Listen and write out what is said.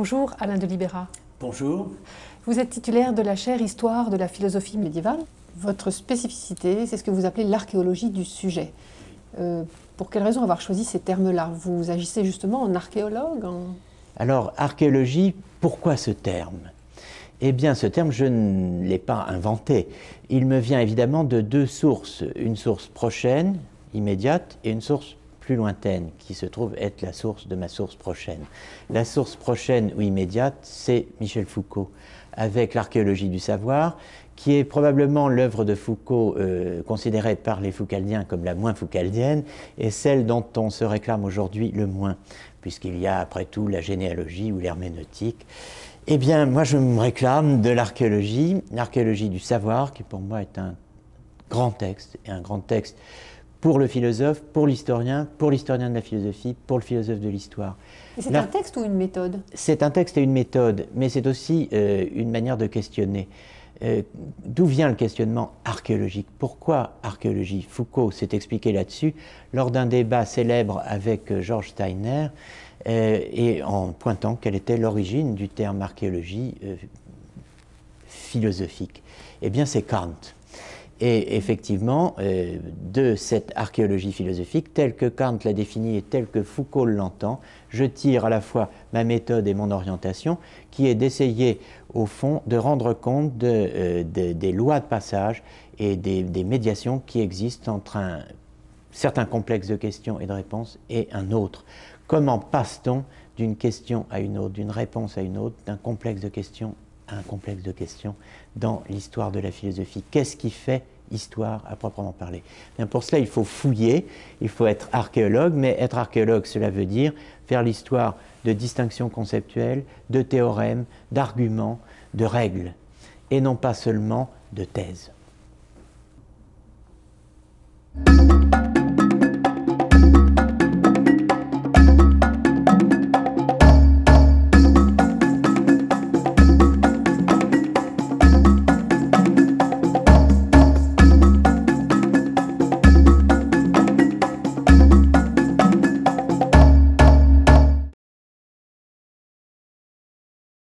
Bonjour Alain de Libera. Bonjour. Vous êtes titulaire de la chaire Histoire de la philosophie médiévale. Votre spécificité, c'est ce que vous appelez l'archéologie du sujet. Euh, pour quelle raison avoir choisi ces termes-là? Vous agissez justement en archéologue Alors, archéologie, pourquoi ce terme? Eh bien, ce terme, je ne l'ai pas inventé. Il me vient évidemment de deux sources. Une source prochaine, immédiate, et une source plus lointaine, qui se trouve être la source de ma source prochaine. La source prochaine ou immédiate, c'est Michel Foucault, avec l'archéologie du savoir, qui est probablement l'œuvre de Foucault euh, considérée par les Foucaldiens comme la moins foucaldienne, et celle dont on se réclame aujourd'hui le moins, puisqu'il y a après tout la généalogie ou l'herméneutique. Eh bien, moi je me réclame de l'archéologie, l'archéologie du savoir, qui pour moi est un grand texte, et un grand texte pour le philosophe, pour l'historien, pour l'historien de la philosophie, pour le philosophe de l'histoire. C'est un texte ou une méthode? C'est un texte et une méthode, mais c'est aussi euh, une manière de questionner. Euh, d'où vient le questionnement archéologique? Pourquoi archéologie? Foucault s'est expliqué là-dessus lors d'un débat célèbre avec euh, Georges Steiner et en pointant quelle était l'origine du terme archéologie philosophique. Eh bien, c'est Kant. Et effectivement, euh, de cette archéologie philosophique, telle que Kant l'a définie et telle que Foucault l'entend, je tire à la fois ma méthode et mon orientation, qui est d'essayer, au fond, de rendre compte euh, des lois de passage et des, des, médiations qui existent entre un certain complexe de questions et de réponses et un autre. Comment passe-t-on d'une question à une autre, d'une réponse à une autre, d'un complexe de questions un complexe de questions dans l'histoire de la philosophie. Qu'est-ce qui fait histoire à proprement parler? Pour cela, il faut fouiller, il faut être archéologue, mais être archéologue, cela veut dire faire l'histoire de distinctions conceptuelles, de théorèmes, d'arguments, de règles, et non pas seulement de thèses.